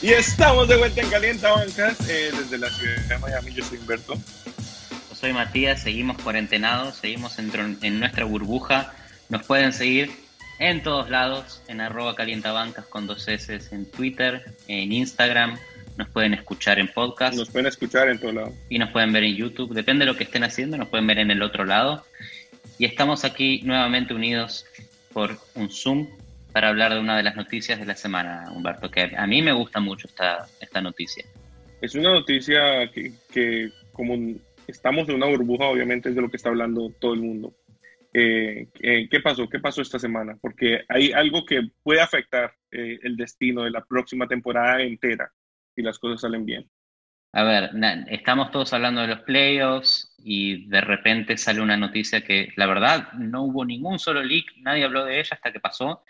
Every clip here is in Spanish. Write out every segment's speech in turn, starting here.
Y estamos de vuelta en Calienta Bancas eh, desde la ciudad de Miami. Yo soy Humberto. Yo soy Matías, seguimos cuarentenados, seguimos en, en nuestra burbuja. Nos pueden seguir en todos lados, en arroba calientabancas con dos S en Twitter, en Instagram, nos pueden escuchar en podcast. Nos pueden escuchar en todo lado. Y nos pueden ver en YouTube, depende de lo que estén haciendo, nos pueden ver en el otro lado. Y estamos aquí nuevamente unidos por un Zoom para hablar de una de las noticias de la semana, Humberto, que a mí me gusta mucho esta, esta noticia. Es una noticia que, que como estamos en una burbuja, obviamente es de lo que está hablando todo el mundo. Eh, eh, ¿Qué pasó? ¿Qué pasó esta semana? Porque hay algo que puede afectar eh, el destino de la próxima temporada entera si las cosas salen bien. A ver, estamos todos hablando de los playoffs y de repente sale una noticia que la verdad no hubo ningún solo leak, nadie habló de ella hasta que pasó,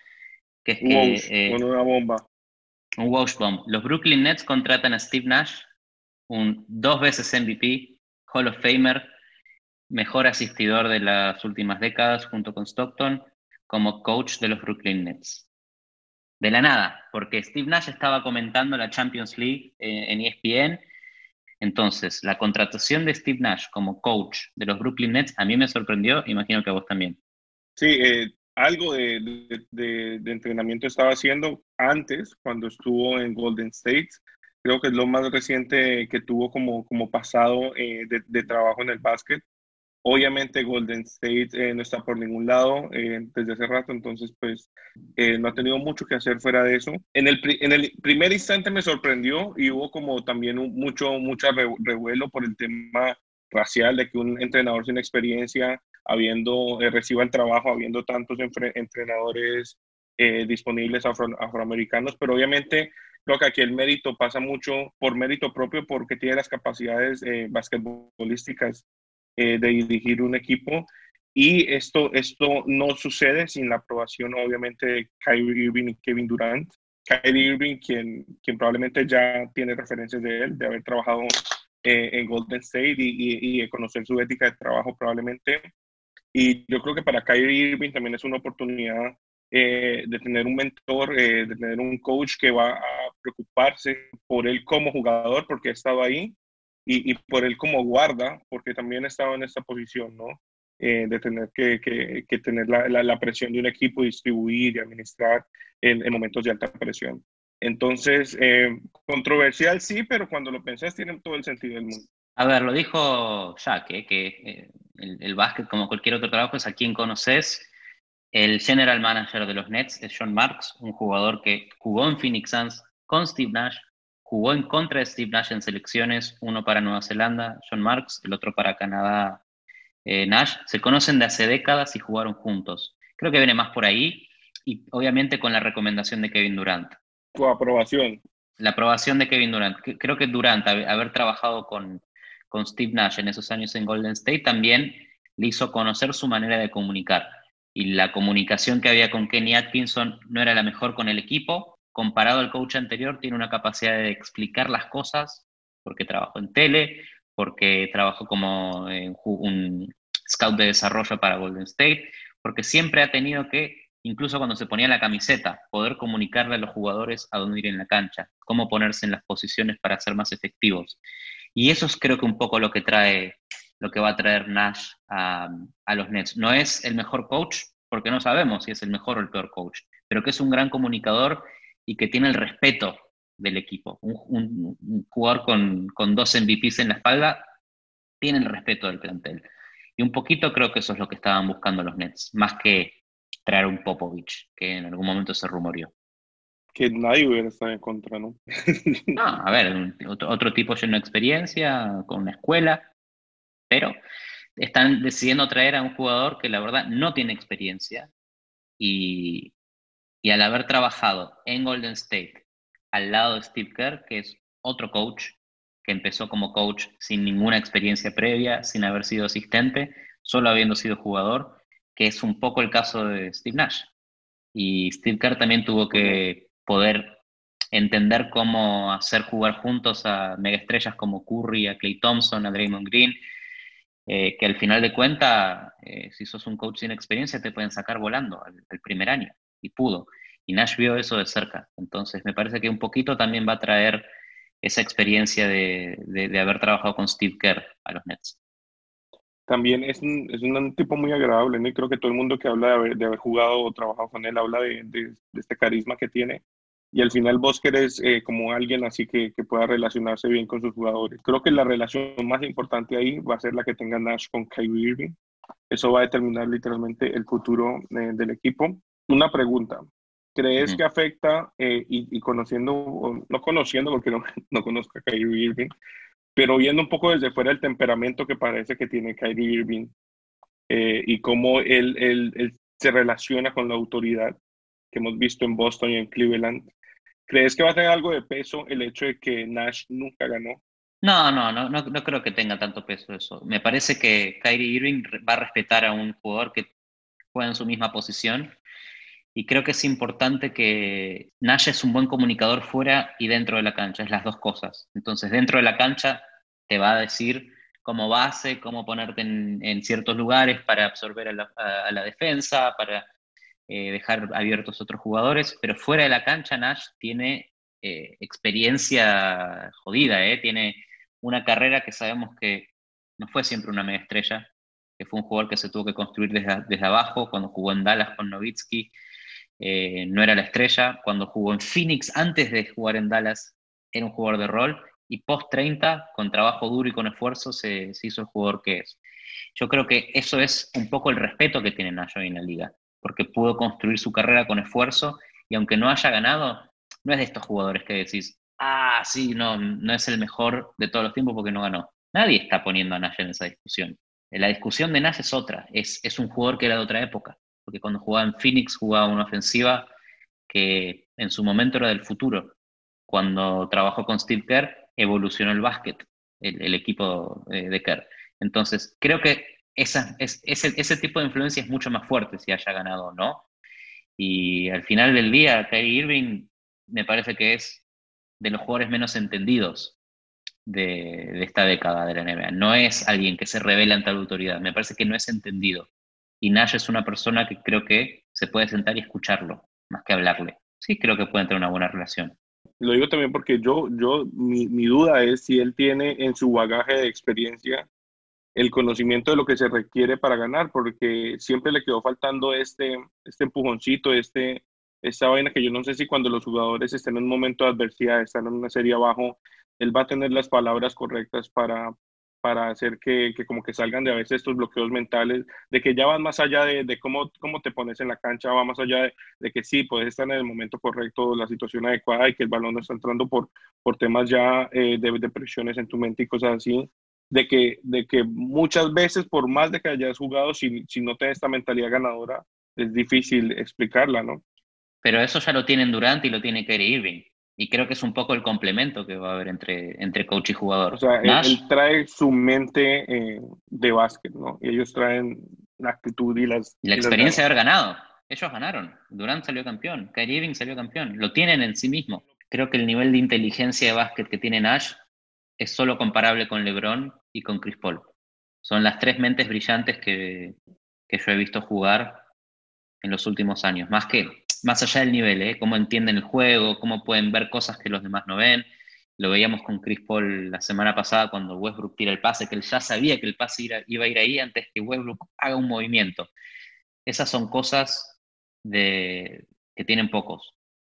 que es que... con una bomba. Un wash bomb. Los Brooklyn Nets contratan a Steve Nash, un dos veces MVP, Hall of Famer, mejor asistidor de las últimas décadas junto con Stockton, como coach de los Brooklyn Nets. De la nada, porque Steve Nash estaba comentando la Champions League eh, en ESPN. Entonces, la contratación de Steve Nash como coach de los Brooklyn Nets a mí me sorprendió, imagino que a vos también. Sí, eh, algo de, entrenamiento estaba haciendo antes, cuando estuvo en Golden State. Creo que es lo más reciente que tuvo como, como pasado eh, de, trabajo en el básquet. Obviamente Golden State eh, no está por ningún lado eh, desde hace rato, entonces pues no ha tenido mucho que hacer fuera de eso. En el, en el primer instante me sorprendió y hubo como también mucho, mucha revuelo por el tema racial de que un entrenador sin experiencia, habiendo reciba el trabajo, habiendo tantos entrenadores disponibles afroamericanos, pero obviamente creo que aquí el mérito pasa mucho por mérito propio porque tiene las capacidades basquetbolísticas eh, de dirigir un equipo. Y esto, esto no sucede sin la aprobación, obviamente, de Kyrie Irving y Kevin Durant. Kyrie Irving, quien, quien probablemente ya tiene referencias de él, de haber trabajado eh, en Golden State y, y, conocer su ética de trabajo probablemente. Y yo creo que para Kyrie Irving también es una oportunidad eh, de tener un mentor, de tener un coach que va a preocuparse por él como jugador, porque ha estado ahí, y, por él como guarda, porque también estaba en esta posición, ¿no? Eh, de tener que, que, tener la, la, presión de un equipo, distribuir y administrar en, en momentos de alta presión. Entonces, eh, controversial sí, pero cuando lo pensás tiene todo el sentido del mundo. A ver, lo dijo Jack, ¿eh? que el, el, básquet, como cualquier otro trabajo, es a quien conoces. El general manager de los Nets es John Marks, un jugador que jugó en Phoenix Suns con Steve Nash, Jugó en contra de Steve Nash en selecciones, uno para Nueva Zelanda, John Marks, el otro para Canadá, eh, Nash. Se conocen de hace décadas y jugaron juntos. Creo que viene más por ahí y obviamente con la recomendación de Kevin Durant. Tu aprobación. La aprobación de Kevin Durant. Creo que Durant, haber trabajado con, con Steve Nash en esos años en Golden State, también le hizo conocer su manera de comunicar. Y la comunicación que había con Kenny Atkinson no era la mejor con el equipo, comparado al coach anterior, tiene una capacidad de explicar las cosas, porque trabajó en tele, porque trabajó como un scout de desarrollo para Golden State, porque siempre ha tenido que, incluso cuando se ponía la camiseta, poder comunicarle a los jugadores a dónde ir en la cancha, cómo ponerse en las posiciones para ser más efectivos. Y eso es creo que un poco lo que trae, lo que va a traer Nash a, los Nets. No es el mejor coach, porque no sabemos si es el mejor o el peor coach, pero que es un gran comunicador y que tiene el respeto del equipo. Un, jugador con, con, dos MVPs en la espalda tiene el respeto del plantel. Y un poquito creo que eso es lo que estaban buscando los Nets, más que traer un Popovich, que en algún momento se rumoreó. Que nadie hubiera estado en contra, ¿no? no, a ver, otro, tipo lleno de experiencia, con una escuela, pero están decidiendo traer a un jugador que la verdad no tiene experiencia y, y al haber trabajado en Golden State al lado de Steve Kerr, que es otro coach, que empezó como coach sin ninguna experiencia previa, sin haber sido asistente, solo habiendo sido jugador, que es un poco el caso de Steve Nash. Y Steve Kerr también tuvo que poder entender cómo hacer jugar juntos a megaestrellas como Curry, a Clay Thompson, a Draymond Green, eh, que al final de cuentas, eh, si sos un coach sin experiencia, te pueden sacar volando el primer año y pudo. Y Nash vio eso de cerca. Entonces, me parece que un poquito también va a traer esa experiencia de, de, haber trabajado con Steve Kerr a los Nets. También es un, es un tipo muy agradable. Y creo que todo el mundo que habla de haber, jugado o trabajado con él habla de, este carisma que tiene. Y al final vos querés eh, como alguien así que, que, pueda relacionarse bien con sus jugadores. Creo que la relación más importante ahí va a ser la que tenga Nash con Kyrie Irving. Eso va a determinar literalmente el futuro eh, del equipo. Una pregunta, ¿Crees que afecta, eh, y, conociendo, no conociendo porque no, no conozco a Kyrie Irving, pero viendo un poco desde fuera el temperamento que parece que tiene Kyrie Irving eh, y cómo él, él, él, se relaciona con la autoridad que hemos visto en Boston y en Cleveland, ¿crees que va a tener algo de peso el hecho de que Nash nunca ganó? No, no, no, no, creo que tenga tanto peso eso. Me parece que Kyrie Irving va a respetar a un jugador que juega en su misma posición y creo que es importante que Nash es un buen comunicador fuera y dentro de la cancha, es las dos cosas. Entonces, dentro de la cancha te va a decir cómo base, cómo ponerte en, ciertos lugares para absorber a la, defensa, para eh, dejar abiertos otros jugadores, pero fuera de la cancha Nash tiene eh, experiencia jodida, eh, tiene una carrera que sabemos que no fue siempre una mega estrella, que fue un jugador que se tuvo que construir desde, desde abajo cuando jugó en Dallas con Nowitzki, eh, no era la estrella. Cuando jugó en Phoenix, antes de jugar en Dallas, era un jugador de rol. Y post 30, con trabajo duro y con esfuerzo, se, hizo el jugador que es. Yo creo que eso es un poco el respeto que tiene Nayo en la liga, porque pudo construir su carrera con esfuerzo y aunque no haya ganado, no es de estos jugadores que decís, ah, sí, no, no es el mejor de todos los tiempos porque no ganó. Nadie está poniendo a Nash en esa discusión. La discusión de Nash es otra, es, es un jugador que era de otra época porque cuando jugaba en Phoenix jugaba una ofensiva que en su momento era del futuro. Cuando trabajó con Steve Kerr, evolucionó el básquet, el, equipo eh, de Kerr. Entonces, creo que es, ese, ese tipo de influencia es mucho más fuerte si haya ganado o no. Y al final del día, Kyrie Irving me parece que es de los jugadores menos entendidos de, de, esta década de la NBA. No es alguien que se revela ante la autoridad, me parece que no es entendido. Y Nash es una persona que creo que se puede sentar y escucharlo, más que hablarle. Sí, creo que pueden tener una buena relación. Lo digo también porque yo, yo mi, mi duda es si él tiene en su bagaje de experiencia el conocimiento de lo que se requiere para ganar, porque siempre le quedó faltando este, este empujoncito, este, esta vaina que yo no sé si cuando los jugadores estén en un momento de adversidad, están en una serie abajo, él va a tener las palabras correctas para, para hacer que, que, como que salgan de a veces estos bloqueos mentales, de que ya van más allá de, de cómo, cómo te pones en la cancha, va más allá de, que sí, puedes estar en el momento correcto, la situación adecuada y que el balón no está entrando por, por temas ya eh, de, de, presiones en tu mente y cosas así, de que, de que muchas veces, por más de que hayas jugado, si, si no tienes esta mentalidad ganadora, es difícil explicarla, ¿no? Pero eso ya lo tienen Durant y lo tiene Kerry Irving. Y creo que es un poco el complemento que va a haber entre, entre coach y jugador. O sea, él, trae su mente eh, de básquet, ¿no? Y ellos traen la actitud y las... Y la experiencia de haber ganado. Ellos ganaron. Durant salió campeón. Kyrie Irving salió campeón. Lo tienen en sí mismo. Creo que el nivel de inteligencia de básquet que tiene Nash es solo comparable con LeBron y con Chris Paul. Son las tres mentes brillantes que, que yo he visto jugar en los últimos años. Más que más allá del nivel, ¿eh? cómo entienden el juego, cómo pueden ver cosas que los demás no ven. Lo veíamos con Chris Paul la semana pasada cuando Westbrook tira el pase, que él ya sabía que el pase iba a ir ahí antes que Westbrook haga un movimiento. Esas son cosas de, que tienen pocos.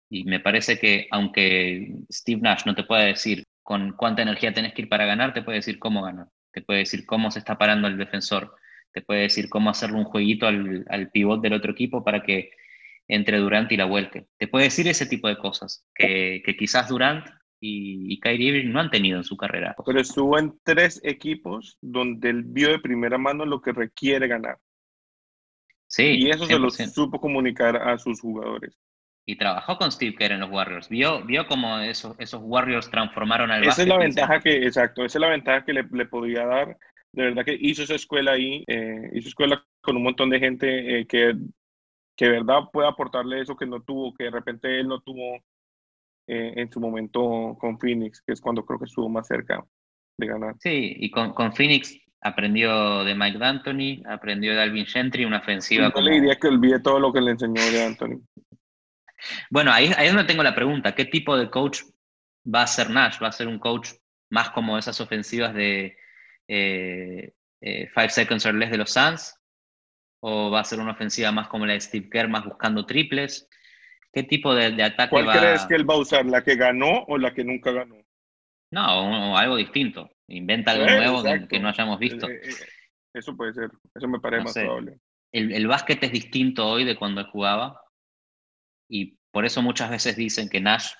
Y me parece que aunque Steve Nash no te puede decir con cuánta energía tenés que ir para ganar, te puede decir cómo ganar, te puede decir cómo se está parando el defensor, te puede decir cómo hacerle un jueguito al, al pivot del otro equipo para que entre Durant y la Welke. Te puede decir ese tipo de cosas que, quizás Durant y, y, Kyrie Irving no han tenido en su carrera. Pero estuvo en tres equipos donde él vio de primera mano lo que requiere ganar. Sí. Y eso se lo supo comunicar a sus jugadores. Y trabajó con Steve Kerr en los Warriors. Vio, vio cómo esos, esos Warriors transformaron al Esa es la ventaja que, exacto, esa es la ventaja que le, le podía dar. De verdad que hizo esa escuela ahí, eh, hizo escuela con un montón de gente eh, que que de verdad puede aportarle eso que no tuvo, que de repente él no tuvo eh, en su momento con Phoenix, que es cuando creo que estuvo más cerca de ganar. Sí, y con, con Phoenix aprendió de Mike D'Antoni, aprendió de Alvin Gentry, una ofensiva. Yo le diría que olvide todo lo que le enseñó de Anthony. Bueno, ahí, ahí es donde tengo la pregunta. ¿Qué tipo de coach va a ser Nash? ¿Va a ser un coach más como esas ofensivas de eh, eh, Five Seconds or Less de los Suns? ¿O va a ser una ofensiva más como la de Steve Kerr, más buscando triples? ¿Qué tipo de, de ataque ¿Cuál crees que él va a usar? ¿La que ganó o la que nunca ganó? No, o, algo distinto. Inventa algo nuevo que, no hayamos visto. Eh, eso puede ser. Eso me parece más probable. El, el básquet es distinto hoy de cuando él jugaba. Y por eso muchas veces dicen que Nash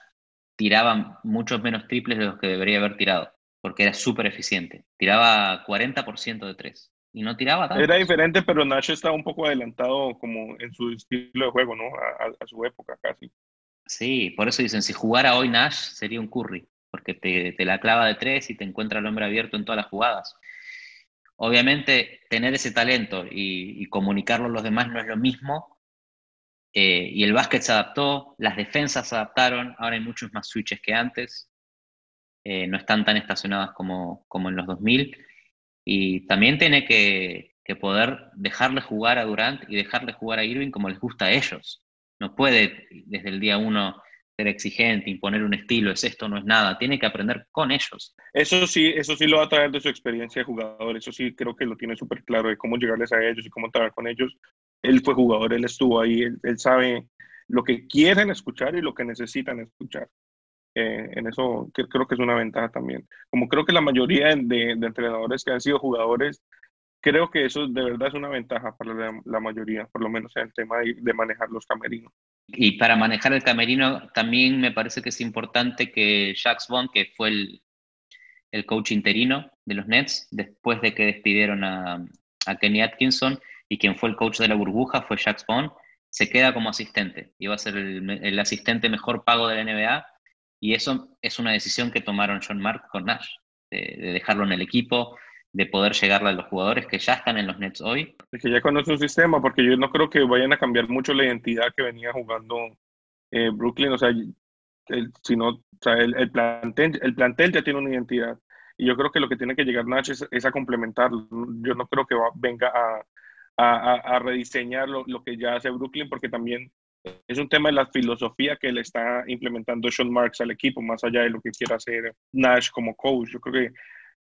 tiraba muchos menos triples de los que debería haber tirado, porque era súper eficiente. Tiraba 40% de tres y no tiraba tanto. Era diferente, pero Nash estaba un poco adelantado como en su estilo de juego, ¿no? A, su época casi. Sí, por eso dicen, si jugara hoy Nash sería un Curry, porque te, te la clava de tres y te encuentra el hombre abierto en todas las jugadas. Obviamente, tener ese talento y, y comunicarlo a los demás no es lo mismo eh, y el básquet se adaptó, las defensas se adaptaron, ahora hay muchos más switches que antes, eh, no están tan estacionadas como, como en los 2000, y también tiene que, que, poder dejarle jugar a Durant y dejarle jugar a Irving como les gusta a ellos. No puede desde el día uno ser exigente, imponer un estilo, es esto, no es nada, tiene que aprender con ellos. Eso sí, eso sí lo va a traer de su experiencia de jugador, eso sí creo que lo tiene súper claro de cómo llegarles a ellos y cómo trabajar con ellos, él fue jugador, él estuvo ahí, él, sabe lo que quieren escuchar y lo que necesitan escuchar. Eh, en eso creo que es una ventaja también. Como creo que la mayoría de, entrenadores que han sido jugadores, creo que eso de verdad es una ventaja para la, mayoría, por lo menos en el tema de, manejar los camerinos. Y para manejar el camerino también me parece que es importante que Jacques Bond, que fue el, el coach interino de los Nets, después de que despidieron a, Kenny Atkinson, y quien fue el coach de la burbuja fue Jack Bond, se queda como asistente y va a ser el, asistente mejor pago de la NBA y eso es una decisión que tomaron John Mark con Nash, de, dejarlo en el equipo, de poder llegarle a los jugadores que ya están en los Nets hoy. Es que ya conoce un sistema, porque yo no creo que vayan a cambiar mucho la identidad que venía jugando eh, Brooklyn, o sea, el, sino, el, plantel, el plantel ya tiene una identidad. Y yo creo que lo que tiene que llegar Nash es, a complementarlo. Yo no creo que venga a, a, rediseñar lo, que ya hace Brooklyn, porque también es un tema de la filosofía que le está implementando Sean Marks al equipo, más allá de lo que quiera hacer Nash como coach. Yo creo que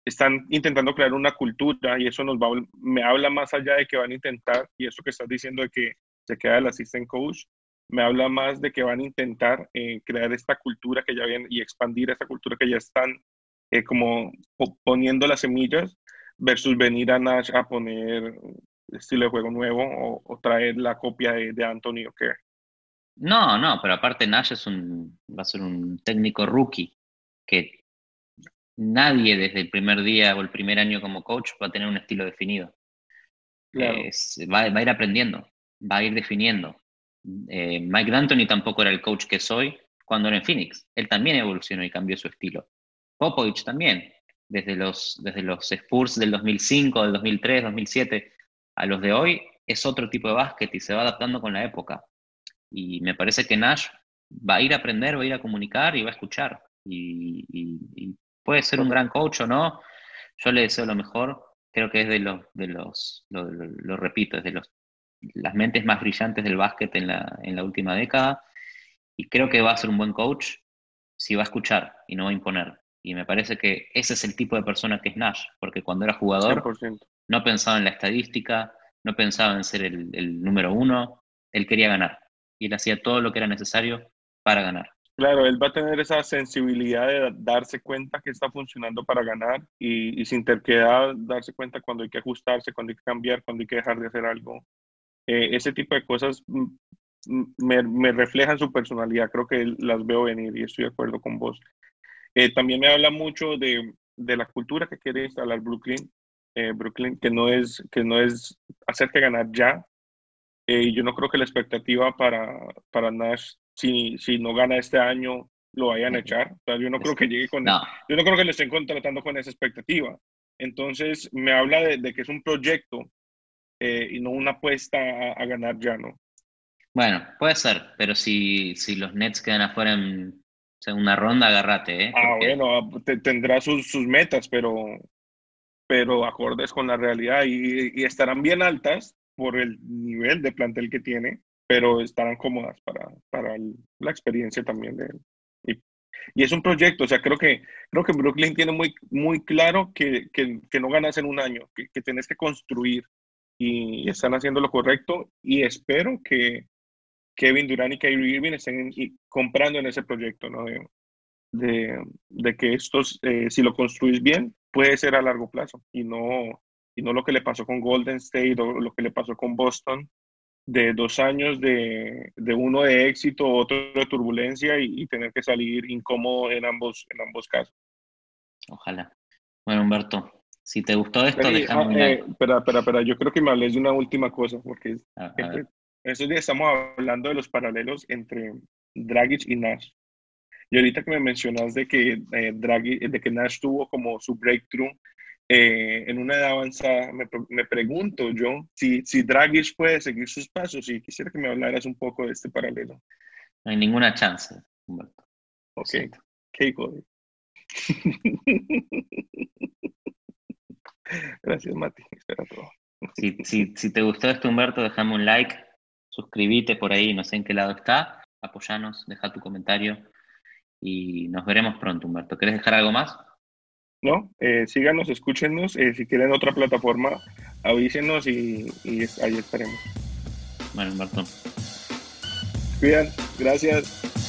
están intentando crear una cultura y eso nos va, me habla más allá de que van a intentar, y eso que estás diciendo de que se queda el assistant coach, me habla más de que van a intentar eh, crear esta cultura que ya viene y expandir esa cultura que ya están eh, como poniendo las semillas versus venir a Nash a poner estilo de juego nuevo o, traer la copia de, de Anthony O'Kerr. No, no, pero aparte Nash es un, va a ser un técnico rookie que nadie desde el primer día o el primer año como coach va a tener un estilo definido. va, a ir aprendiendo, va a ir definiendo. Eh, Mike D'Antoni tampoco era el coach que soy cuando era en Phoenix. Él también evolucionó y cambió su estilo. Popovich también, desde los, desde los Spurs del 2005, del 2003, 2007 a los de hoy es otro tipo de básquet y se va adaptando con la época. Y me parece que Nash va a ir a aprender, va a ir a comunicar y va a escuchar. Y, puede ser un gran coach o no. Yo le deseo lo mejor. Creo que es de los, de los lo, repito, es de los, las mentes más brillantes del básquet en la, en la última década. Y creo que va a ser un buen coach si va a escuchar y no va a imponer. Y me parece que ese es el tipo de persona que es Nash, porque cuando era jugador no pensaba en la estadística, no pensaba en ser el, número uno, él quería ganar y él hacía todo lo que era necesario para ganar. Claro, él va a tener esa sensibilidad de darse cuenta que está funcionando para ganar y, sin terquedad darse cuenta cuando hay que ajustarse, cuando hay que cambiar, cuando hay que dejar de hacer algo. Eh, ese tipo de cosas mm, mm, me, reflejan su personalidad, creo que las veo venir y estoy de acuerdo con vos. Eh, también me habla mucho de, la cultura que quiere instalar Brooklyn, eh, Brooklyn que no es que no es hacerte ganar ya. Eh, yo no creo que la expectativa para, para Nash, si, si no gana este año, lo vayan a echar. O sea, yo no creo que llegue con, yo no creo que le estén contratando con esa expectativa. Entonces, me habla de, de que es un proyecto y no una apuesta a, a, ganar ya, ¿no? Bueno, puede ser, pero si, si los Nets quedan afuera en una ronda, agárrate, ¿eh? Ah, bueno, tendrá sus, sus, metas, pero, pero acordes con la realidad y, y, estarán bien altas por el nivel de plantel que tiene, pero estarán cómodas para, para la experiencia también de Y, y, es un proyecto, o sea, creo que, creo que Brooklyn tiene muy, muy claro que, que, que no ganas en un año, que, que tienes que construir y están haciendo lo correcto y espero que Kevin Durant y Kyrie Irving estén comprando en ese proyecto, ¿no? De, de, que estos, eh, si lo construís bien, puede ser a largo plazo y no, y no lo que le pasó con Golden State o lo que le pasó con Boston, de dos años de, de uno de éxito, otro de turbulencia y, tener que salir incómodo en ambos, en ambos casos. Ojalá. Bueno, Humberto, si te gustó esto, déjame ah, eh, espera, espera, espera, yo creo que me hables de una última cosa, porque en estos días estamos hablando de los paralelos entre Dragic y Nash. Y ahorita que me mencionas de que, eh, de que Nash tuvo como su breakthrough eh, en una edad avanzada, me, me, pregunto yo si, si Dragic puede seguir sus pasos y quisiera que me hablaras un poco de este paralelo. No hay ninguna chance, Humberto. Ok, qué Gracias, Mati. Si, si, si, te gustó esto, Humberto, déjame un like, suscríbete por ahí, no sé en qué lado está, apoyanos, deja tu comentario y nos veremos pronto, Humberto. ¿Quieres dejar algo más? No, eh, síganos, escúchenos. Eh, si quieren otra plataforma, avísenos y, y ahí estaremos. Bueno, Humberto. Cuidan, gracias.